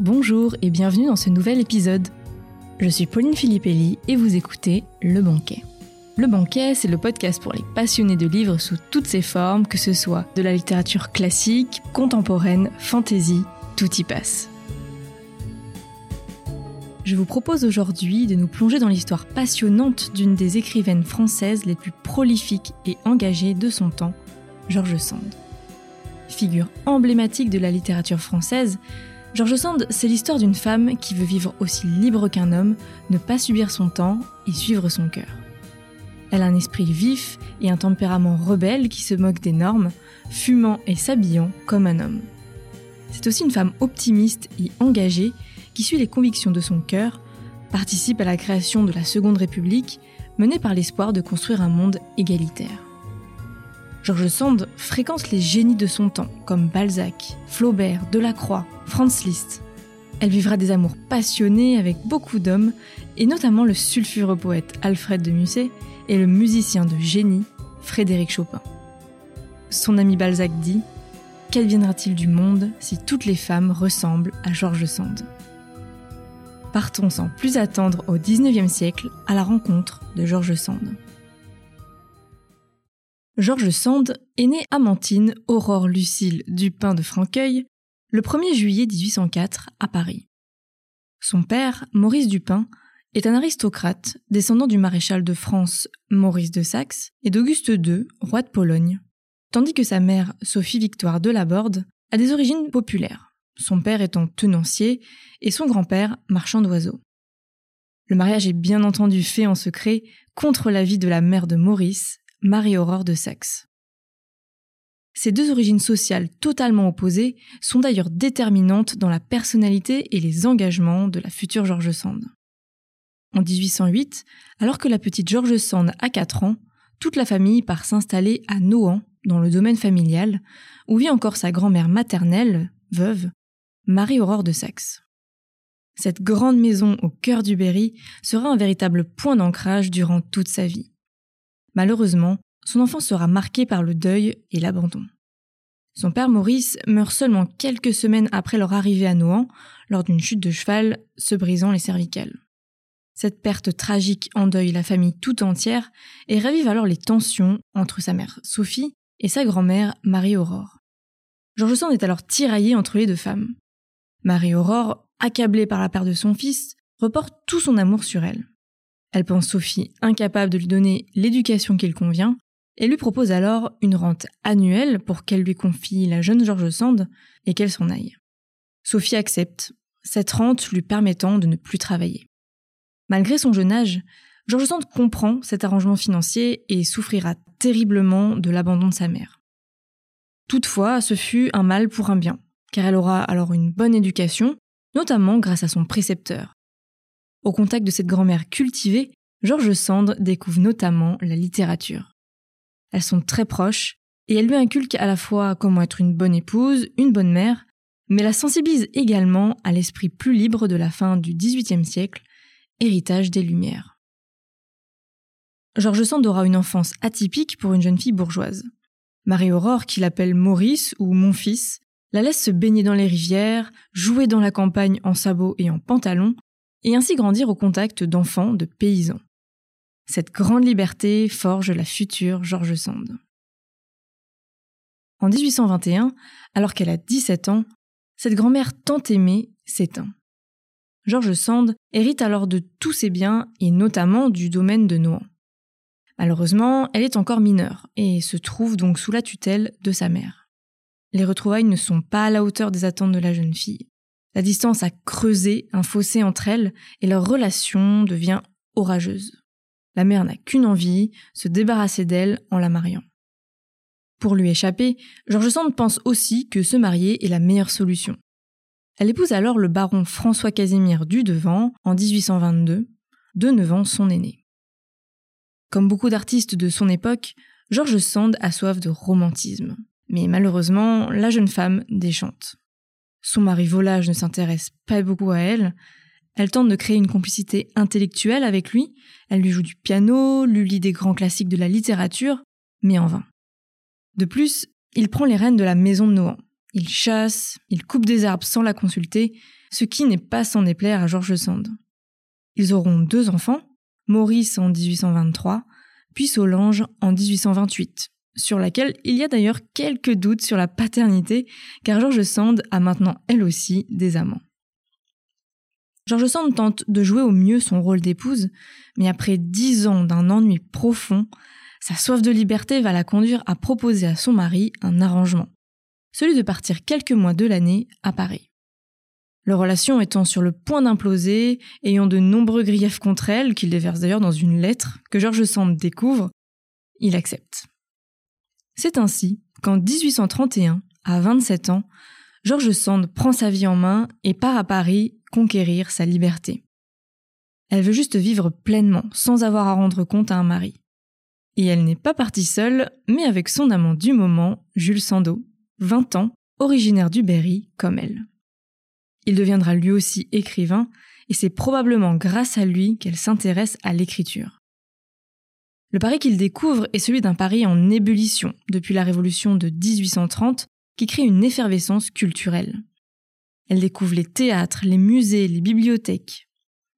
bonjour et bienvenue dans ce nouvel épisode. Je suis Pauline Filippelli et vous écoutez Le Banquet. Le Banquet, c'est le podcast pour les passionnés de livres sous toutes ses formes, que ce soit de la littérature classique, contemporaine, fantasy, tout y passe. Je vous propose aujourd'hui de nous plonger dans l'histoire passionnante d'une des écrivaines françaises les plus prolifiques et engagées de son temps, George Sand. Figure emblématique de la littérature française, George Sand, c'est l'histoire d'une femme qui veut vivre aussi libre qu'un homme, ne pas subir son temps et suivre son cœur. Elle a un esprit vif et un tempérament rebelle qui se moque des normes, fumant et s'habillant comme un homme. C'est aussi une femme optimiste et engagée qui suit les convictions de son cœur, participe à la création de la Seconde République, menée par l'espoir de construire un monde égalitaire. George Sand fréquente les génies de son temps, comme Balzac, Flaubert, Delacroix, Franz Liszt. Elle vivra des amours passionnés avec beaucoup d'hommes, et notamment le sulfureux poète Alfred de Musset et le musicien de génie Frédéric Chopin. Son ami Balzac dit Qu'adviendra-t-il du monde si toutes les femmes ressemblent à George Sand? Partons sans plus attendre au XIXe siècle à la rencontre de George Sand. Georges Sand est né Amantine Aurore Lucille Dupin de Franqueuil le 1er juillet 1804 à Paris. Son père, Maurice Dupin, est un aristocrate descendant du maréchal de France Maurice de Saxe et d'Auguste II, roi de Pologne, tandis que sa mère, Sophie Victoire de Laborde, a des origines populaires, son père étant tenancier et son grand-père marchand d'oiseaux. Le mariage est bien entendu fait en secret contre l'avis de la mère de Maurice, Marie-Aurore de Saxe. Ces deux origines sociales totalement opposées sont d'ailleurs déterminantes dans la personnalité et les engagements de la future George Sand. En 1808, alors que la petite George Sand a 4 ans, toute la famille part s'installer à Nohant, dans le domaine familial, où vit encore sa grand-mère maternelle, veuve, Marie-Aurore de Saxe. Cette grande maison au cœur du Berry sera un véritable point d'ancrage durant toute sa vie. Malheureusement, son enfance sera marquée par le deuil et l'abandon. Son père Maurice meurt seulement quelques semaines après leur arrivée à Nohant, lors d'une chute de cheval se brisant les cervicales. Cette perte tragique endeuille la famille tout entière et ravive alors les tensions entre sa mère Sophie et sa grand-mère Marie-Aurore. Georges Sand est alors tiraillé entre les deux femmes. Marie-Aurore, accablée par la perte de son fils, reporte tout son amour sur elle. Elle pense Sophie incapable de lui donner l'éducation qu'il convient et lui propose alors une rente annuelle pour qu'elle lui confie la jeune George Sand et qu'elle s'en aille. Sophie accepte, cette rente lui permettant de ne plus travailler. Malgré son jeune âge, George Sand comprend cet arrangement financier et souffrira terriblement de l'abandon de sa mère. Toutefois, ce fut un mal pour un bien, car elle aura alors une bonne éducation, notamment grâce à son précepteur, au contact de cette grand-mère cultivée, George Sand découvre notamment la littérature. Elles sont très proches et elle lui inculque à la fois comment être une bonne épouse, une bonne mère, mais la sensibilise également à l'esprit plus libre de la fin du XVIIIe siècle, héritage des Lumières. George Sand aura une enfance atypique pour une jeune fille bourgeoise. Marie-Aurore, qui l'appelle Maurice ou mon fils, la laisse se baigner dans les rivières, jouer dans la campagne en sabots et en pantalon, et ainsi grandir au contact d'enfants, de paysans. Cette grande liberté forge la future George Sand. En 1821, alors qu'elle a 17 ans, cette grand-mère tant aimée s'éteint. George Sand hérite alors de tous ses biens et notamment du domaine de Nohant. Malheureusement, elle est encore mineure et se trouve donc sous la tutelle de sa mère. Les retrouvailles ne sont pas à la hauteur des attentes de la jeune fille. La distance a creusé un fossé entre elles et leur relation devient orageuse. La mère n'a qu'une envie, se débarrasser d'elle en la mariant. Pour lui échapper, George Sand pense aussi que se marier est la meilleure solution. Elle épouse alors le baron François Casimir du Devant en 1822, de 9 ans son aîné. Comme beaucoup d'artistes de son époque, George Sand a soif de romantisme. Mais malheureusement, la jeune femme déchante. Son mari volage ne s'intéresse pas beaucoup à elle. Elle tente de créer une complicité intellectuelle avec lui. Elle lui joue du piano, lui lit des grands classiques de la littérature, mais en vain. De plus, il prend les rênes de la maison de Nohant. il chasse, il coupe des arbres sans la consulter, ce qui n'est pas sans déplaire à George Sand. Ils auront deux enfants, Maurice en 1823, puis Solange en 1828, sur laquelle il y a d'ailleurs quelques doutes sur la paternité, car George Sand a maintenant elle aussi des amants. George Sand tente de jouer au mieux son rôle d'épouse, mais après dix ans d'un ennui profond, sa soif de liberté va la conduire à proposer à son mari un arrangement, celui de partir quelques mois de l'année à Paris. Leur relation étant sur le point d'imploser, ayant de nombreux griefs contre elle, qu'il déverse d'ailleurs dans une lettre que George Sand découvre, il accepte. C'est ainsi qu'en 1831, à 27 ans, George Sand prend sa vie en main et part à Paris conquérir sa liberté. Elle veut juste vivre pleinement, sans avoir à rendre compte à un mari. Et elle n'est pas partie seule, mais avec son amant du moment, Jules Sandeau, 20 ans, originaire du Berry, comme elle. Il deviendra lui aussi écrivain, et c'est probablement grâce à lui qu'elle s'intéresse à l'écriture. Le Paris qu'il découvre est celui d'un Paris en ébullition depuis la Révolution de 1830 qui crée une effervescence culturelle. Elle découvre les théâtres, les musées, les bibliothèques.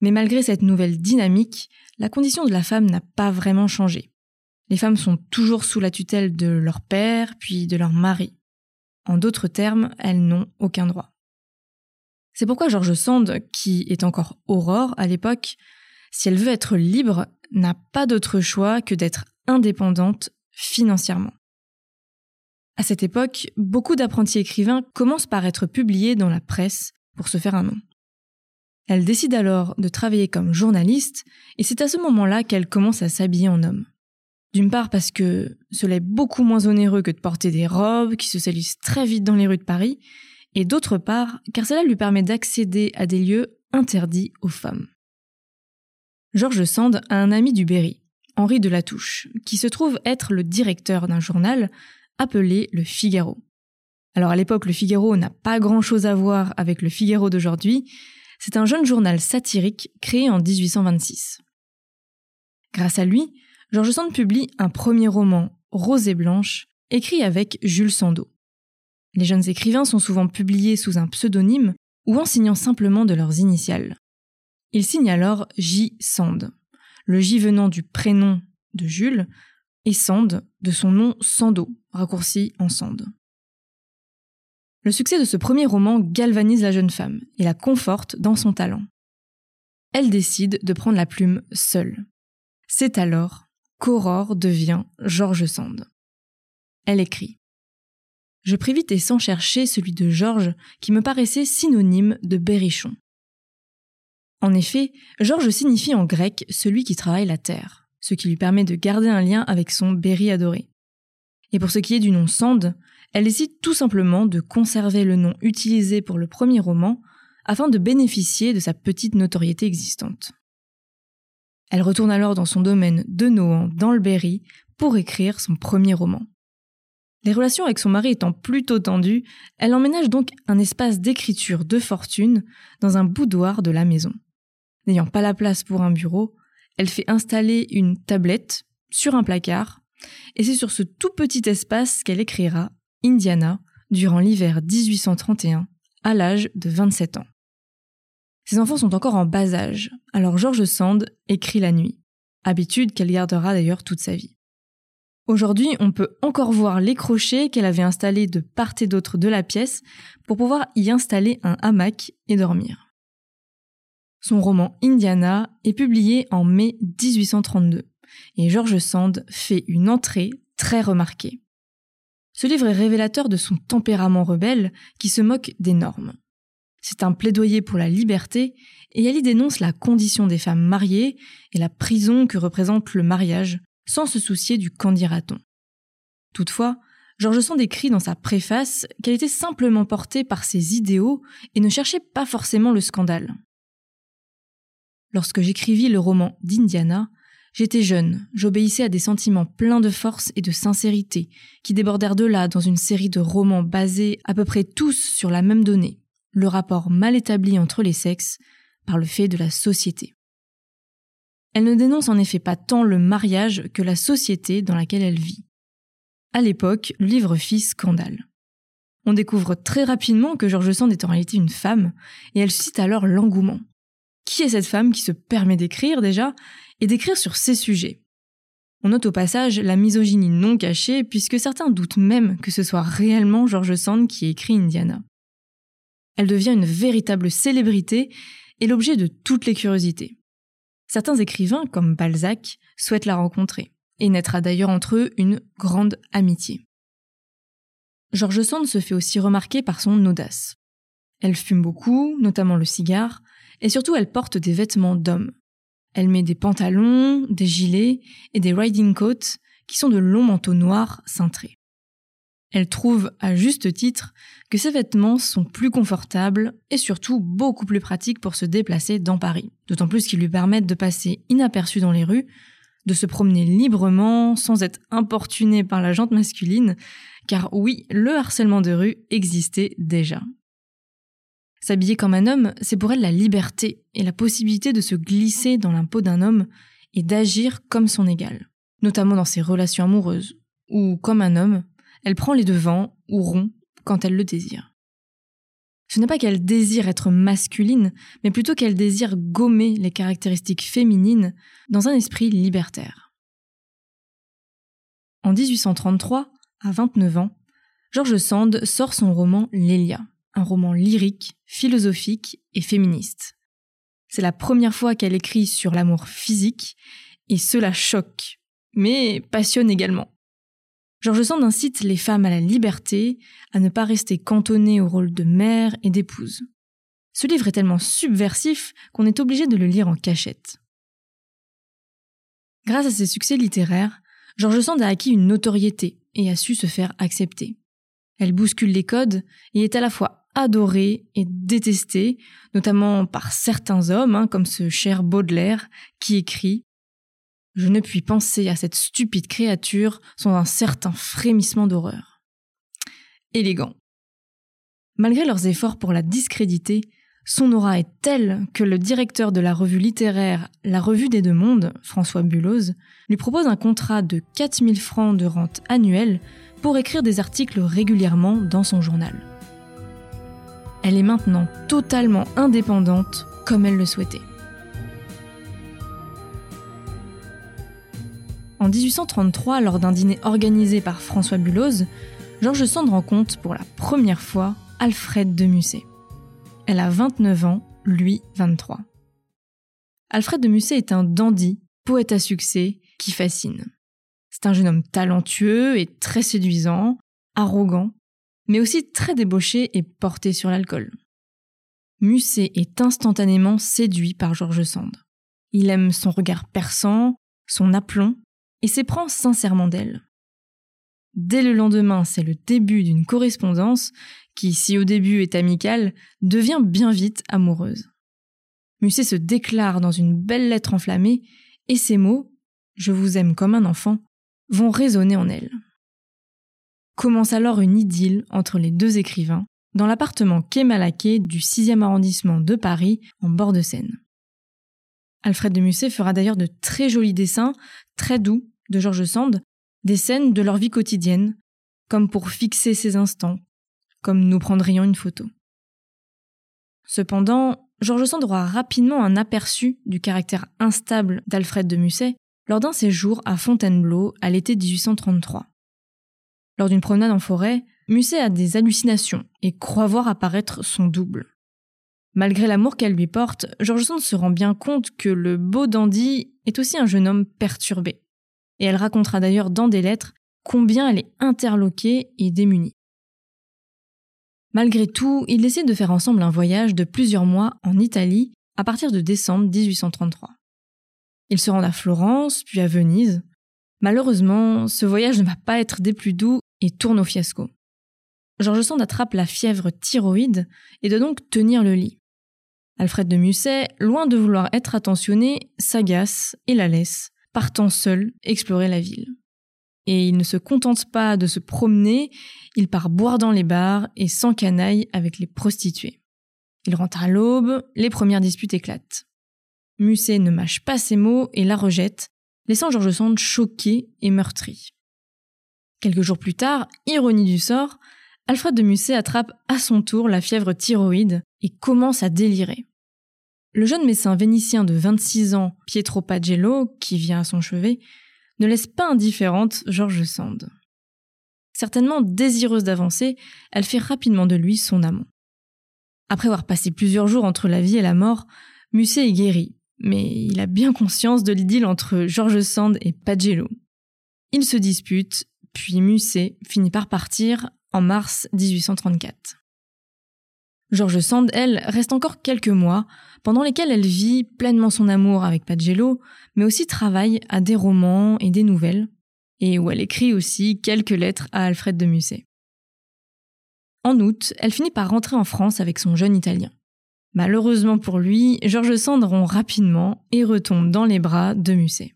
Mais malgré cette nouvelle dynamique, la condition de la femme n'a pas vraiment changé. Les femmes sont toujours sous la tutelle de leur père, puis de leur mari. En d'autres termes, elles n'ont aucun droit. C'est pourquoi George Sand, qui est encore Aurore à l'époque, si elle veut être libre, n'a pas d'autre choix que d'être indépendante financièrement. À cette époque, beaucoup d'apprentis écrivains commencent par être publiés dans la presse pour se faire un nom. Elle décide alors de travailler comme journaliste, et c'est à ce moment-là qu'elle commence à s'habiller en homme. D'une part parce que cela est beaucoup moins onéreux que de porter des robes qui se salissent très vite dans les rues de Paris, et d'autre part car cela lui permet d'accéder à des lieux interdits aux femmes. Georges Sand a un ami du Berry, Henri de Latouche, qui se trouve être le directeur d'un journal appelé Le Figaro. Alors à l'époque, Le Figaro n'a pas grand-chose à voir avec Le Figaro d'aujourd'hui, c'est un jeune journal satirique créé en 1826. Grâce à lui, Georges Sand publie un premier roman, Rose et Blanche, écrit avec Jules Sandeau. Les jeunes écrivains sont souvent publiés sous un pseudonyme ou en signant simplement de leurs initiales. Ils signent alors J. Sand, le J venant du prénom de Jules et Sand de son nom Sando, raccourci en Sand. Le succès de ce premier roman galvanise la jeune femme et la conforte dans son talent. Elle décide de prendre la plume seule. C'est alors qu'Aurore devient Georges Sand. Elle écrit Je pris et sans chercher celui de Georges qui me paraissait synonyme de berrichon. En effet, Georges signifie en grec celui qui travaille la terre, ce qui lui permet de garder un lien avec son Berry adoré. Et pour ce qui est du nom Sand, elle décide tout simplement de conserver le nom utilisé pour le premier roman afin de bénéficier de sa petite notoriété existante. Elle retourne alors dans son domaine de Nohant, dans le Berry, pour écrire son premier roman. Les relations avec son mari étant plutôt tendues, elle emménage donc un espace d'écriture de fortune dans un boudoir de la maison. N'ayant pas la place pour un bureau, elle fait installer une tablette sur un placard, et c'est sur ce tout petit espace qu'elle écrira Indiana durant l'hiver 1831, à l'âge de 27 ans. Ses enfants sont encore en bas âge, alors George Sand écrit la nuit, habitude qu'elle gardera d'ailleurs toute sa vie. Aujourd'hui, on peut encore voir les crochets qu'elle avait installés de part et d'autre de la pièce pour pouvoir y installer un hamac et dormir. Son roman Indiana est publié en mai 1832 et George Sand fait une entrée très remarquée. Ce livre est révélateur de son tempérament rebelle qui se moque des normes. C'est un plaidoyer pour la liberté et elle y dénonce la condition des femmes mariées et la prison que représente le mariage, sans se soucier du qu'en dira-t-on. Toutefois, George Sand écrit dans sa préface qu'elle était simplement portée par ses idéaux et ne cherchait pas forcément le scandale. Lorsque j'écrivis le roman d'Indiana, j'étais jeune, j'obéissais à des sentiments pleins de force et de sincérité, qui débordèrent de là dans une série de romans basés à peu près tous sur la même donnée, le rapport mal établi entre les sexes par le fait de la société. Elle ne dénonce en effet pas tant le mariage que la société dans laquelle elle vit. À l'époque, le livre fit scandale. On découvre très rapidement que George Sand est en réalité une femme, et elle suscite alors l'engouement. Qui est cette femme qui se permet d'écrire déjà, et d'écrire sur ces sujets? On note au passage la misogynie non cachée, puisque certains doutent même que ce soit réellement George Sand qui écrit Indiana. Elle devient une véritable célébrité et l'objet de toutes les curiosités. Certains écrivains, comme Balzac, souhaitent la rencontrer, et naîtra d'ailleurs entre eux une grande amitié. George Sand se fait aussi remarquer par son audace. Elle fume beaucoup, notamment le cigare, et surtout elle porte des vêtements d'homme. Elle met des pantalons, des gilets et des riding coats qui sont de longs manteaux noirs cintrés. Elle trouve, à juste titre, que ces vêtements sont plus confortables et surtout beaucoup plus pratiques pour se déplacer dans Paris, d'autant plus qu'ils lui permettent de passer inaperçus dans les rues, de se promener librement sans être importuné par la jante masculine, car oui, le harcèlement de rue existait déjà. S'habiller comme un homme, c'est pour elle la liberté et la possibilité de se glisser dans l'impôt d'un homme et d'agir comme son égal, notamment dans ses relations amoureuses, ou comme un homme, elle prend les devants ou rompt quand elle le désire. Ce n'est pas qu'elle désire être masculine, mais plutôt qu'elle désire gommer les caractéristiques féminines dans un esprit libertaire. En 1833, à 29 ans, George Sand sort son roman Lélia, un roman lyrique, philosophique et féministe. C'est la première fois qu'elle écrit sur l'amour physique, et cela choque, mais passionne également. George Sand incite les femmes à la liberté, à ne pas rester cantonnées au rôle de mère et d'épouse. Ce livre est tellement subversif qu'on est obligé de le lire en cachette. Grâce à ses succès littéraires, George Sand a acquis une notoriété et a su se faire accepter. Elle bouscule les codes et est à la fois adorée et détestée, notamment par certains hommes, hein, comme ce cher Baudelaire, qui écrit je ne puis penser à cette stupide créature sans un certain frémissement d'horreur. Élégant. Malgré leurs efforts pour la discréditer, son aura est telle que le directeur de la revue littéraire La Revue des Deux Mondes, François Buloz, lui propose un contrat de 4000 francs de rente annuelle pour écrire des articles régulièrement dans son journal. Elle est maintenant totalement indépendante comme elle le souhaitait. En 1833, lors d'un dîner organisé par François Buloz, Georges Sand rencontre pour la première fois Alfred de Musset. Elle a 29 ans, lui 23. Alfred de Musset est un dandy, poète à succès, qui fascine. C'est un jeune homme talentueux et très séduisant, arrogant, mais aussi très débauché et porté sur l'alcool. Musset est instantanément séduit par Georges Sand. Il aime son regard perçant, son aplomb et s'éprend sincèrement d'elle. Dès le lendemain, c'est le début d'une correspondance qui, si au début est amicale, devient bien vite amoureuse. Musset se déclare dans une belle lettre enflammée, et ces mots, Je vous aime comme un enfant, vont résonner en elle. Commence alors une idylle entre les deux écrivains, dans l'appartement quai Malaquais du 6e arrondissement de Paris, en bord de Seine. Alfred de Musset fera d'ailleurs de très jolis dessins, très doux, de George Sand des scènes de leur vie quotidienne, comme pour fixer ces instants, comme nous prendrions une photo. Cependant, George Sand aura rapidement un aperçu du caractère instable d'Alfred de Musset lors d'un séjour à Fontainebleau à l'été 1833. Lors d'une promenade en forêt, Musset a des hallucinations et croit voir apparaître son double. Malgré l'amour qu'elle lui porte, George Sand se rend bien compte que le beau dandy est aussi un jeune homme perturbé et elle racontera d'ailleurs dans des lettres combien elle est interloquée et démunie. Malgré tout, ils décident de faire ensemble un voyage de plusieurs mois en Italie à partir de décembre 1833. Ils se rendent à Florence, puis à Venise. Malheureusement, ce voyage ne va pas être des plus doux et tourne au fiasco. George Sand attrape la fièvre thyroïde et doit donc tenir le lit. Alfred de Musset, loin de vouloir être attentionné, s'agace et la laisse, partant seul explorer la ville. Et il ne se contente pas de se promener, il part boire dans les bars et s'encanaille avec les prostituées. Il rentre à l'aube, les premières disputes éclatent. Musset ne mâche pas ses mots et la rejette, laissant George Sand choqué et meurtri. Quelques jours plus tard, ironie du sort, Alfred de Musset attrape à son tour la fièvre thyroïde et commence à délirer. Le jeune médecin vénitien de 26 ans, Pietro Pagello, qui vient à son chevet, ne laisse pas indifférente George Sand. Certainement désireuse d'avancer, elle fait rapidement de lui son amant. Après avoir passé plusieurs jours entre la vie et la mort, Musset est guéri, mais il a bien conscience de l'idylle entre George Sand et Pagello. Ils se disputent, puis Musset finit par partir en mars 1834. George Sand, elle, reste encore quelques mois, pendant lesquels elle vit pleinement son amour avec Pagello, mais aussi travaille à des romans et des nouvelles, et où elle écrit aussi quelques lettres à Alfred de Musset. En août, elle finit par rentrer en France avec son jeune Italien. Malheureusement pour lui, Georges Sand rompt rapidement et retombe dans les bras de Musset.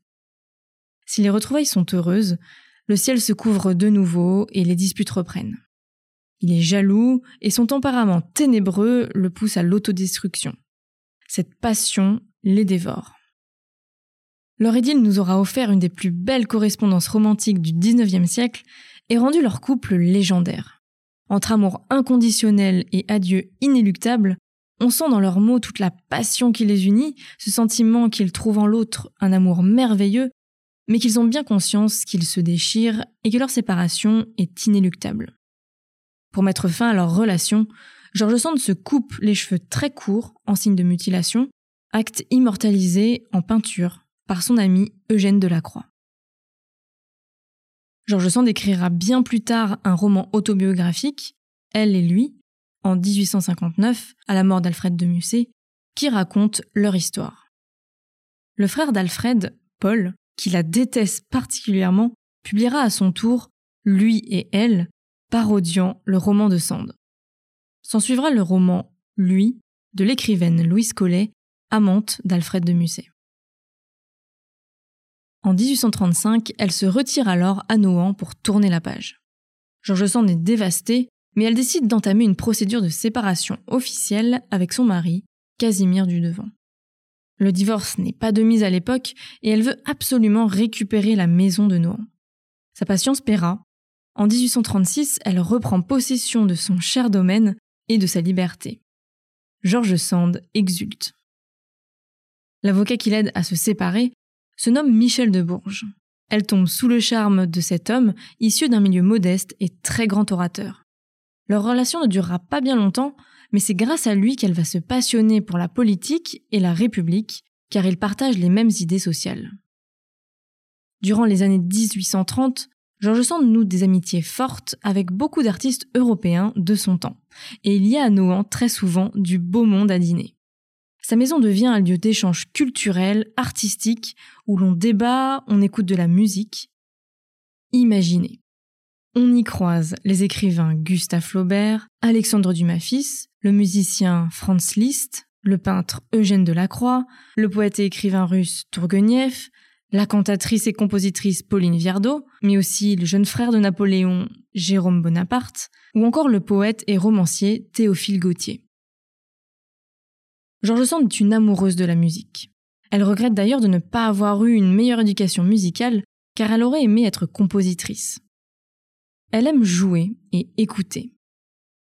Si les retrouvailles sont heureuses, le ciel se couvre de nouveau et les disputes reprennent. Il est jaloux et son tempérament ténébreux le pousse à l'autodestruction. Cette passion les dévore. Leur idylle nous aura offert une des plus belles correspondances romantiques du XIXe siècle et rendu leur couple légendaire. Entre amour inconditionnel et adieu inéluctable, on sent dans leurs mots toute la passion qui les unit, ce sentiment qu'ils trouvent en l'autre un amour merveilleux, mais qu'ils ont bien conscience qu'ils se déchirent et que leur séparation est inéluctable. Pour mettre fin à leur relation, George Sand se coupe les cheveux très courts en signe de mutilation, acte immortalisé en peinture par son ami Eugène Delacroix. George Sand écrira bien plus tard un roman autobiographique, Elle et lui, en 1859, à la mort d'Alfred de Musset, qui raconte leur histoire. Le frère d'Alfred, Paul, qui la déteste particulièrement, publiera à son tour Lui et elle, parodiant le roman de Sand. S'en suivra le roman Lui de l'écrivaine Louise Collet, amante d'Alfred de Musset. En 1835, elle se retire alors à Nohant pour tourner la page. George Sand est dévastée, mais elle décide d'entamer une procédure de séparation officielle avec son mari, Casimir Dudevant. Le divorce n'est pas de mise à l'époque et elle veut absolument récupérer la maison de Nohant. Sa patience paiera en 1836, elle reprend possession de son cher domaine et de sa liberté. George Sand exulte. L'avocat qui l'aide à se séparer se nomme Michel de Bourges. Elle tombe sous le charme de cet homme, issu d'un milieu modeste et très grand orateur. Leur relation ne durera pas bien longtemps, mais c'est grâce à lui qu'elle va se passionner pour la politique et la République, car ils partagent les mêmes idées sociales. Durant les années 1830, George Sand noue des amitiés fortes avec beaucoup d'artistes européens de son temps, et il y a à Nohant très souvent du beau monde à dîner. Sa maison devient un lieu d'échange culturel, artistique, où l'on débat, on écoute de la musique. Imaginez. On y croise les écrivains Gustave Flaubert, Alexandre Dumas fils, le musicien Franz Liszt, le peintre Eugène Delacroix, le poète et écrivain russe Tourguenieff, la cantatrice et compositrice Pauline Viardot, mais aussi le jeune frère de Napoléon, Jérôme Bonaparte, ou encore le poète et romancier Théophile Gautier. George Sand est une amoureuse de la musique. Elle regrette d'ailleurs de ne pas avoir eu une meilleure éducation musicale, car elle aurait aimé être compositrice. Elle aime jouer et écouter.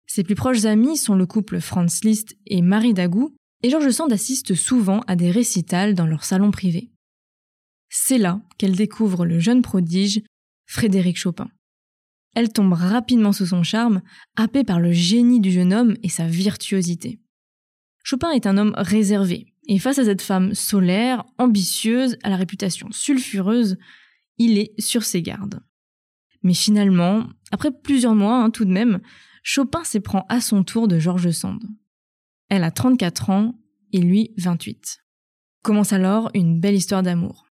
Ses plus proches amis sont le couple Franz Liszt et Marie Dagou, et George Sand assiste souvent à des récitals dans leur salon privé. C'est là qu'elle découvre le jeune prodige, Frédéric Chopin. Elle tombe rapidement sous son charme, happée par le génie du jeune homme et sa virtuosité. Chopin est un homme réservé, et face à cette femme solaire, ambitieuse, à la réputation sulfureuse, il est sur ses gardes. Mais finalement, après plusieurs mois hein, tout de même, Chopin s'éprend à son tour de George Sand. Elle a 34 ans et lui 28. Commence alors une belle histoire d'amour.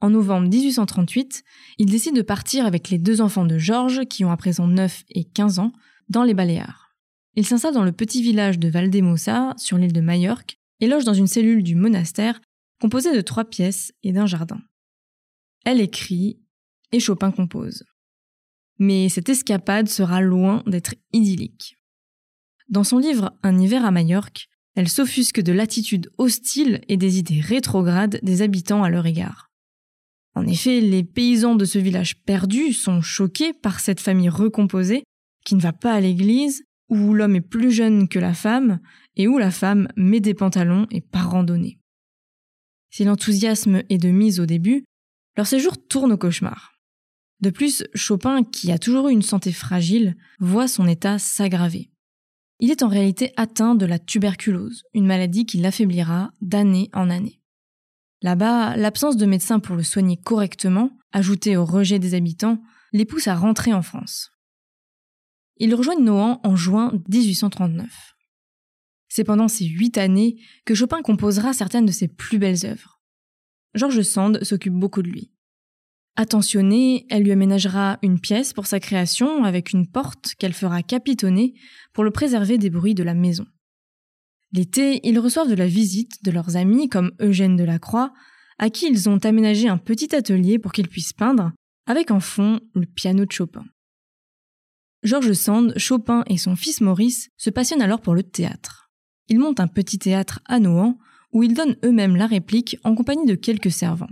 En novembre 1838, il décide de partir avec les deux enfants de Georges, qui ont à présent 9 et 15 ans, dans les Baléares. Il s'installe dans le petit village de Valdemosa, sur l'île de Majorque, et loge dans une cellule du monastère, composée de trois pièces et d'un jardin. Elle écrit, et Chopin compose. Mais cette escapade sera loin d'être idyllique. Dans son livre Un hiver à Majorque, elle s'offusque de l'attitude hostile et des idées rétrogrades des habitants à leur égard. En effet, les paysans de ce village perdu sont choqués par cette famille recomposée qui ne va pas à l'église, où l'homme est plus jeune que la femme, et où la femme met des pantalons et part randonner. Si l'enthousiasme est de mise au début, leur séjour tourne au cauchemar. De plus, Chopin, qui a toujours eu une santé fragile, voit son état s'aggraver. Il est en réalité atteint de la tuberculose, une maladie qui l'affaiblira d'année en année. Là-bas, l'absence de médecins pour le soigner correctement, ajoutée au rejet des habitants, les pousse à rentrer en France. Ils rejoignent Nohant en juin 1839. C'est pendant ces huit années que Chopin composera certaines de ses plus belles œuvres. George Sand s'occupe beaucoup de lui. Attentionnée, elle lui aménagera une pièce pour sa création avec une porte qu'elle fera capitonner pour le préserver des bruits de la maison. L'été, ils reçoivent de la visite de leurs amis comme Eugène Delacroix, à qui ils ont aménagé un petit atelier pour qu'ils puissent peindre, avec en fond le piano de Chopin. Georges Sand, Chopin et son fils Maurice se passionnent alors pour le théâtre. Ils montent un petit théâtre à Nohant où ils donnent eux-mêmes la réplique en compagnie de quelques servants.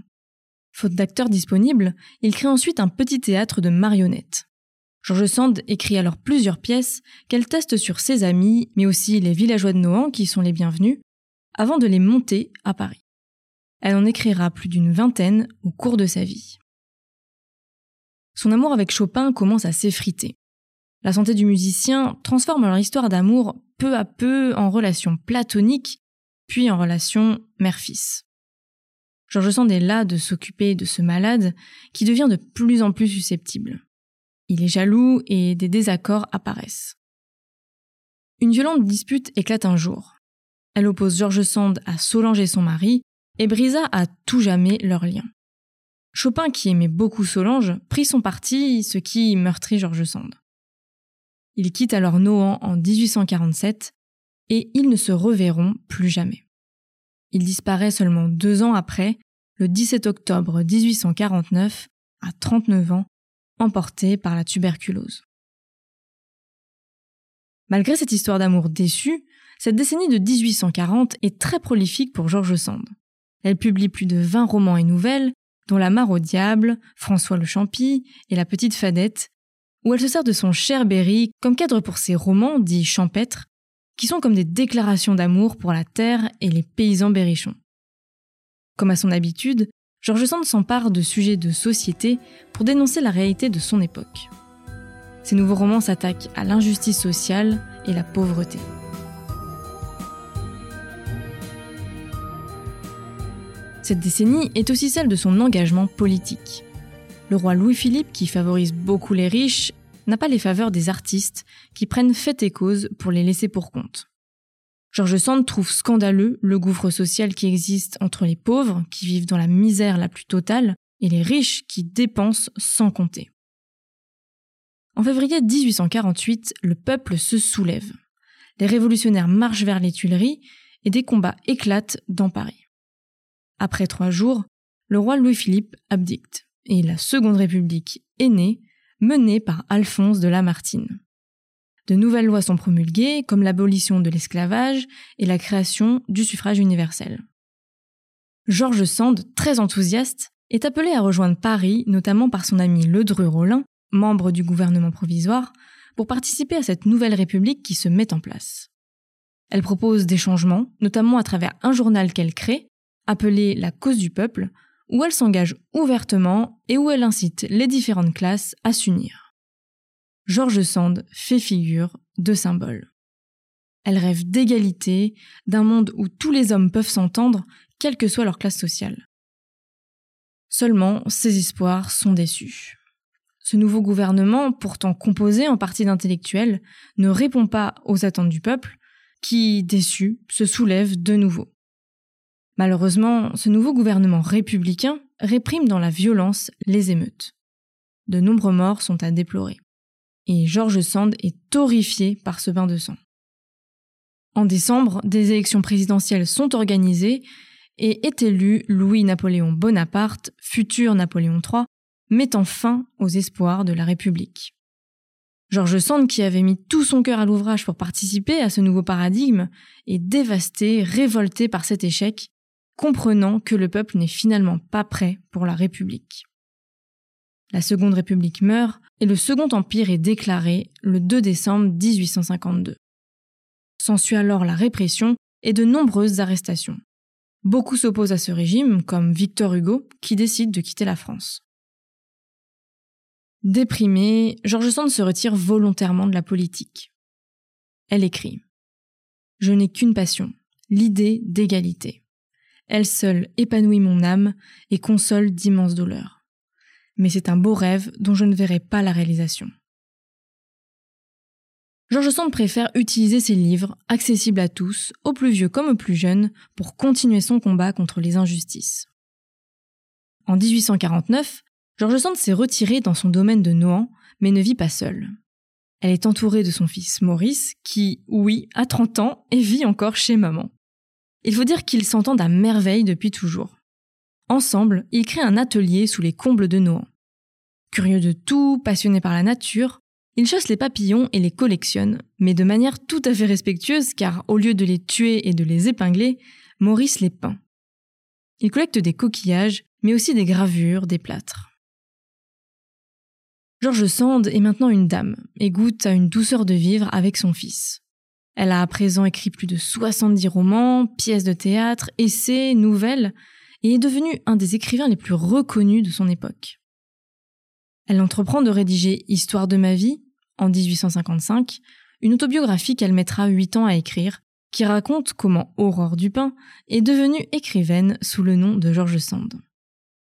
Faute d'acteurs disponibles, ils créent ensuite un petit théâtre de marionnettes. George Sand écrit alors plusieurs pièces qu'elle teste sur ses amis, mais aussi les villageois de Nohant qui sont les bienvenus, avant de les monter à Paris. Elle en écrira plus d'une vingtaine au cours de sa vie. Son amour avec Chopin commence à s'effriter. La santé du musicien transforme leur histoire d'amour peu à peu en relation platonique, puis en relation mère-fils. Georges Sand est là de s'occuper de ce malade qui devient de plus en plus susceptible. Il est jaloux et des désaccords apparaissent. Une violente dispute éclate un jour. Elle oppose Georges Sand à Solange et son mari et brisa à tout jamais leur lien. Chopin, qui aimait beaucoup Solange, prit son parti, ce qui meurtrit Georges Sand. Ils quittent alors Nohant en 1847 et ils ne se reverront plus jamais. Il disparaît seulement deux ans après, le 17 octobre 1849, à 39 ans, emporté par la tuberculose. Malgré cette histoire d'amour déçue, cette décennie de 1840 est très prolifique pour George Sand. Elle publie plus de 20 romans et nouvelles, dont La Mare au diable, François le Champy et La Petite Fadette, où elle se sert de son cher Berry comme cadre pour ses romans dits champêtres, qui sont comme des déclarations d'amour pour la terre et les paysans berrichons. Comme à son habitude, George Sand s'empare de sujets de société pour dénoncer la réalité de son époque. Ses nouveaux romans s'attaquent à l'injustice sociale et la pauvreté. Cette décennie est aussi celle de son engagement politique. Le roi Louis-Philippe, qui favorise beaucoup les riches, n'a pas les faveurs des artistes qui prennent fait et cause pour les laisser pour compte. George Sand trouve scandaleux le gouffre social qui existe entre les pauvres, qui vivent dans la misère la plus totale, et les riches qui dépensent sans compter. En février 1848, le peuple se soulève. Les révolutionnaires marchent vers les Tuileries et des combats éclatent dans Paris. Après trois jours, le roi Louis-Philippe abdicte et la Seconde République est née, menée par Alphonse de Lamartine. De nouvelles lois sont promulguées, comme l'abolition de l'esclavage et la création du suffrage universel. Georges Sand, très enthousiaste, est appelé à rejoindre Paris, notamment par son ami Ledru-Rollin, membre du gouvernement provisoire, pour participer à cette nouvelle république qui se met en place. Elle propose des changements, notamment à travers un journal qu'elle crée, appelé La cause du peuple, où elle s'engage ouvertement et où elle incite les différentes classes à s'unir. George Sand fait figure de symbole. Elle rêve d'égalité, d'un monde où tous les hommes peuvent s'entendre, quelle que soit leur classe sociale. Seulement, ses espoirs sont déçus. Ce nouveau gouvernement, pourtant composé en partie d'intellectuels, ne répond pas aux attentes du peuple, qui, déçu, se soulève de nouveau. Malheureusement, ce nouveau gouvernement républicain réprime dans la violence les émeutes. De nombreux morts sont à déplorer. Et George Sand est horrifié par ce bain de sang. En décembre, des élections présidentielles sont organisées et est élu Louis-Napoléon Bonaparte, futur Napoléon III, mettant fin aux espoirs de la République. George Sand, qui avait mis tout son cœur à l'ouvrage pour participer à ce nouveau paradigme, est dévasté, révolté par cet échec comprenant que le peuple n'est finalement pas prêt pour la République. La Seconde République meurt et le Second Empire est déclaré le 2 décembre 1852. S'ensuit alors la répression et de nombreuses arrestations. Beaucoup s'opposent à ce régime, comme Victor Hugo, qui décide de quitter la France. Déprimée, George Sand se retire volontairement de la politique. Elle écrit Je n'ai qu'une passion, l'idée d'égalité. Elle seule épanouit mon âme et console d'immenses douleurs. Mais c'est un beau rêve dont je ne verrai pas la réalisation. George Sand préfère utiliser ses livres, accessibles à tous, aux plus vieux comme aux plus jeunes, pour continuer son combat contre les injustices. En 1849, George Sand s'est retirée dans son domaine de Nohant, mais ne vit pas seule. Elle est entourée de son fils Maurice, qui, oui, a 30 ans et vit encore chez maman. Il faut dire qu'ils s'entendent à merveille depuis toujours. Ensemble, ils créent un atelier sous les combles de Nohant. Curieux de tout, passionnés par la nature, ils chassent les papillons et les collectionnent, mais de manière tout à fait respectueuse car au lieu de les tuer et de les épingler, Maurice les peint. Il collecte des coquillages, mais aussi des gravures, des plâtres. George Sand est maintenant une dame et goûte à une douceur de vivre avec son fils. Elle a à présent écrit plus de 70 romans, pièces de théâtre, essais, nouvelles, et est devenue un des écrivains les plus reconnus de son époque. Elle entreprend de rédiger Histoire de ma vie, en 1855, une autobiographie qu'elle mettra huit ans à écrire, qui raconte comment Aurore Dupin est devenue écrivaine sous le nom de George Sand.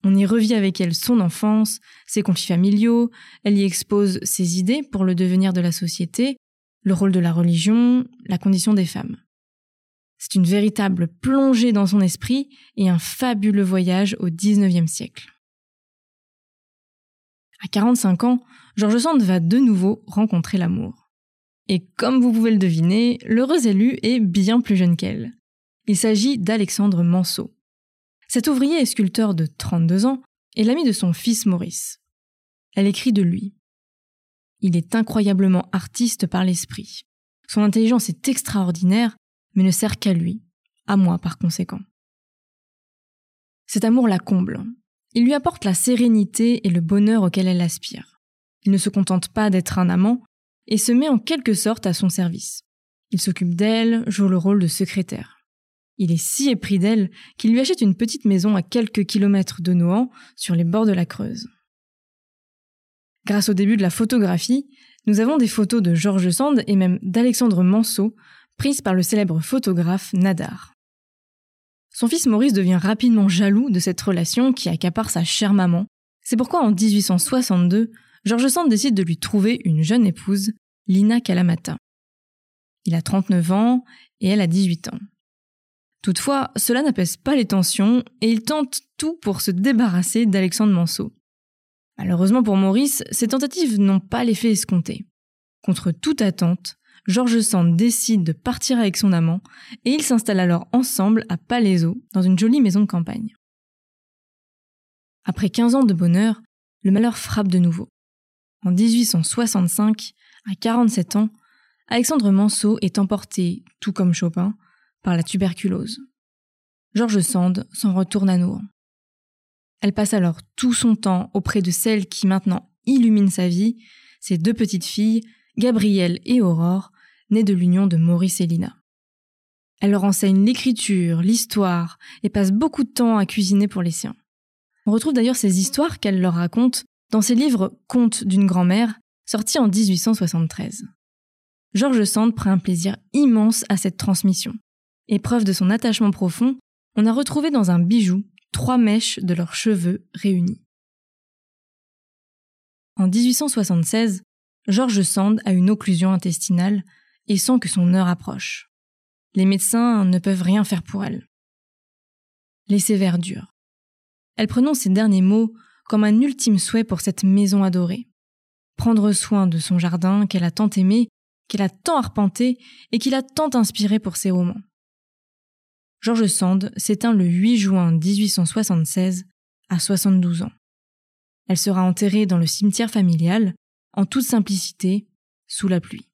On y revit avec elle son enfance, ses conflits familiaux, elle y expose ses idées pour le devenir de la société, le rôle de la religion, la condition des femmes. C'est une véritable plongée dans son esprit et un fabuleux voyage au XIXe siècle. À 45 ans, George Sand va de nouveau rencontrer l'amour. Et comme vous pouvez le deviner, l'heureux élu est bien plus jeune qu'elle. Il s'agit d'Alexandre Manceau. Cet ouvrier et sculpteur de 32 ans est l'ami de son fils Maurice. Elle écrit de lui. Il est incroyablement artiste par l'esprit. Son intelligence est extraordinaire, mais ne sert qu'à lui, à moi par conséquent. Cet amour la comble. Il lui apporte la sérénité et le bonheur auquel elle aspire. Il ne se contente pas d'être un amant et se met en quelque sorte à son service. Il s'occupe d'elle, joue le rôle de secrétaire. Il est si épris d'elle qu'il lui achète une petite maison à quelques kilomètres de Nohant, sur les bords de la Creuse. Grâce au début de la photographie, nous avons des photos de Georges Sand et même d'Alexandre Manceau, prises par le célèbre photographe Nadar. Son fils Maurice devient rapidement jaloux de cette relation qui accapare sa chère maman. C'est pourquoi en 1862, Georges Sand décide de lui trouver une jeune épouse, Lina Kalamata. Il a 39 ans et elle a 18 ans. Toutefois, cela n'apaise pas les tensions et il tente tout pour se débarrasser d'Alexandre Manceau. Malheureusement pour Maurice, ces tentatives n'ont pas l'effet escompté. Contre toute attente, Georges Sand décide de partir avec son amant et ils s'installent alors ensemble à Palaiso, dans une jolie maison de campagne. Après 15 ans de bonheur, le malheur frappe de nouveau. En 1865, à 47 ans, Alexandre Manceau est emporté, tout comme Chopin, par la tuberculose. Georges Sand s'en retourne à Nohant. Elle passe alors tout son temps auprès de celle qui maintenant illumine sa vie, ses deux petites filles, Gabrielle et Aurore, nées de l'union de Maurice et Lina. Elle leur enseigne l'écriture, l'histoire, et passe beaucoup de temps à cuisiner pour les siens. On retrouve d'ailleurs ces histoires qu'elle leur raconte dans ses livres Contes d'une grand-mère, sortis en 1873. Georges Sand prend un plaisir immense à cette transmission. Et preuve de son attachement profond, on a retrouvé dans un bijou trois mèches de leurs cheveux réunis. En 1876, George Sand a une occlusion intestinale et sent que son heure approche. Les médecins ne peuvent rien faire pour elle. Les sévères. Elle prononce ces derniers mots comme un ultime souhait pour cette maison adorée. Prendre soin de son jardin qu'elle a tant aimé, qu'elle a tant arpenté et qu'il a tant inspiré pour ses romans. George Sand s'éteint le 8 juin 1876 à 72 ans. Elle sera enterrée dans le cimetière familial, en toute simplicité, sous la pluie.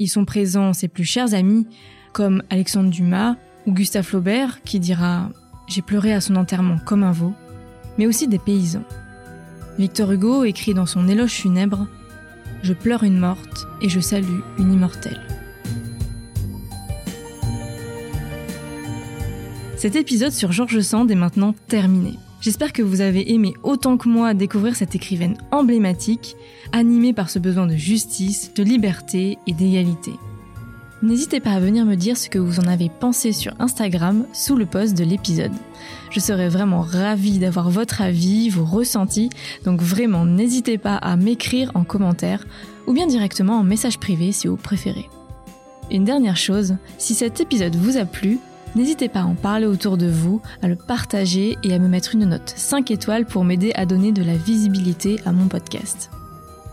Ils sont présents ses plus chers amis, comme Alexandre Dumas ou Gustave Flaubert, qui dira J'ai pleuré à son enterrement comme un veau, mais aussi des paysans. Victor Hugo écrit dans son éloge funèbre Je pleure une morte et je salue une immortelle. Cet épisode sur Georges Sand est maintenant terminé. J'espère que vous avez aimé autant que moi découvrir cette écrivaine emblématique, animée par ce besoin de justice, de liberté et d'égalité. N'hésitez pas à venir me dire ce que vous en avez pensé sur Instagram sous le post de l'épisode. Je serais vraiment ravie d'avoir votre avis, vos ressentis, donc vraiment n'hésitez pas à m'écrire en commentaire ou bien directement en message privé si vous préférez. Une dernière chose, si cet épisode vous a plu, n'hésitez pas à en parler autour de vous, à le partager et à me mettre une note 5 étoiles pour m'aider à donner de la visibilité à mon podcast.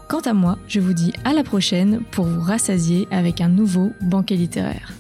Quant à moi, je vous dis à la prochaine pour vous rassasier avec un nouveau banquet littéraire.